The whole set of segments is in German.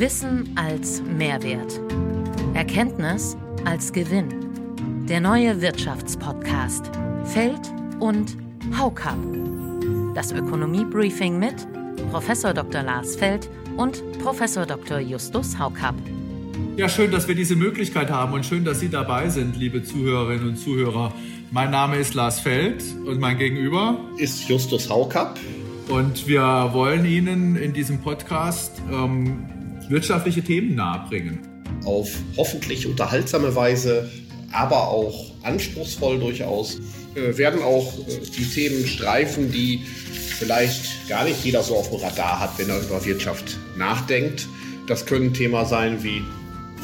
Wissen als Mehrwert. Erkenntnis als Gewinn. Der neue Wirtschaftspodcast Feld und Haukap. Das Ökonomie-Briefing mit Prof. Dr. Lars Feld und Prof. Dr. Justus Haukap. Ja, schön, dass wir diese Möglichkeit haben und schön, dass Sie dabei sind, liebe Zuhörerinnen und Zuhörer. Mein Name ist Lars Feld und mein Gegenüber ist Justus Haukap. Und wir wollen Ihnen in diesem Podcast ähm, wirtschaftliche Themen nahebringen. Auf hoffentlich unterhaltsame Weise, aber auch anspruchsvoll durchaus. Wir werden auch äh, die Themen streifen, die vielleicht gar nicht jeder so auf dem Radar hat, wenn er über Wirtschaft nachdenkt. Das können Themen sein wie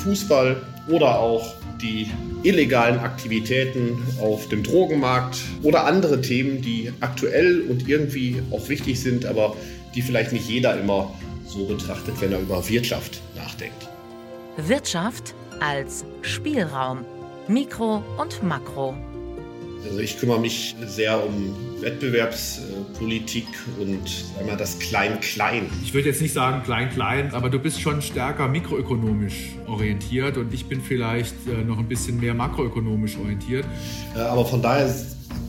Fußball oder auch die illegalen Aktivitäten auf dem Drogenmarkt oder andere Themen, die aktuell und irgendwie auch wichtig sind, aber die vielleicht nicht jeder immer so betrachtet, wenn er über Wirtschaft nachdenkt. Wirtschaft als Spielraum, Mikro und Makro. Also ich kümmere mich sehr um Wettbewerbspolitik und einmal das Klein-Klein. Ich würde jetzt nicht sagen Klein-Klein, aber du bist schon stärker mikroökonomisch orientiert und ich bin vielleicht äh, noch ein bisschen mehr makroökonomisch orientiert. Äh, aber von daher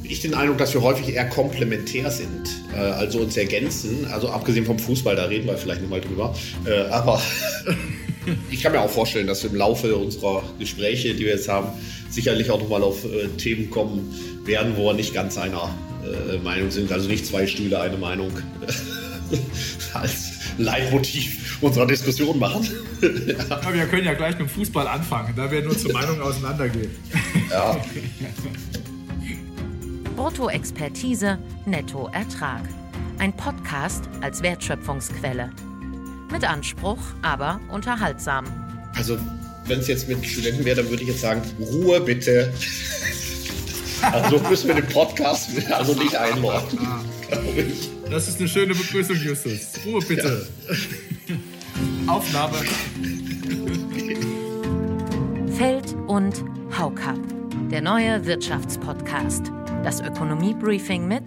ich den Eindruck, dass wir häufig eher komplementär sind, äh, also uns ergänzen. Also abgesehen vom Fußball, da reden wir vielleicht nochmal drüber. aber ich kann mir auch vorstellen, dass wir im Laufe unserer Gespräche, die wir jetzt haben, sicherlich auch nochmal auf äh, Themen kommen werden, wo wir nicht ganz einer äh, Meinung sind. Also nicht zwei Stühle, eine Meinung als Leitmotiv unserer Diskussion machen. ja. wir können ja gleich mit dem Fußball anfangen, da werden unsere Meinungen auseinandergehen. ja. Brutto-Expertise, Netto-Ertrag. Ein Podcast als Wertschöpfungsquelle. Mit Anspruch, aber unterhaltsam. Also wenn es jetzt mit Studenten wäre, dann würde ich jetzt sagen, Ruhe bitte. Also so müssen wir den Podcast also nicht einordnen, glaube ich. Das ist eine schöne Begrüßung, Justus. Ruhe bitte. Ja. Aufnahme. Feld und Haukap, der neue Wirtschaftspodcast. Das Ökonomie-Briefing mit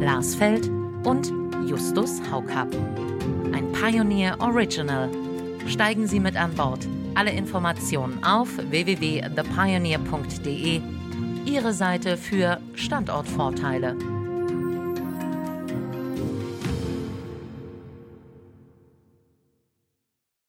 Lars Feld und Justus Haukap. Ein Pioneer Original. Steigen Sie mit an Bord. Alle Informationen auf www.thepioneer.de, Ihre Seite für Standortvorteile.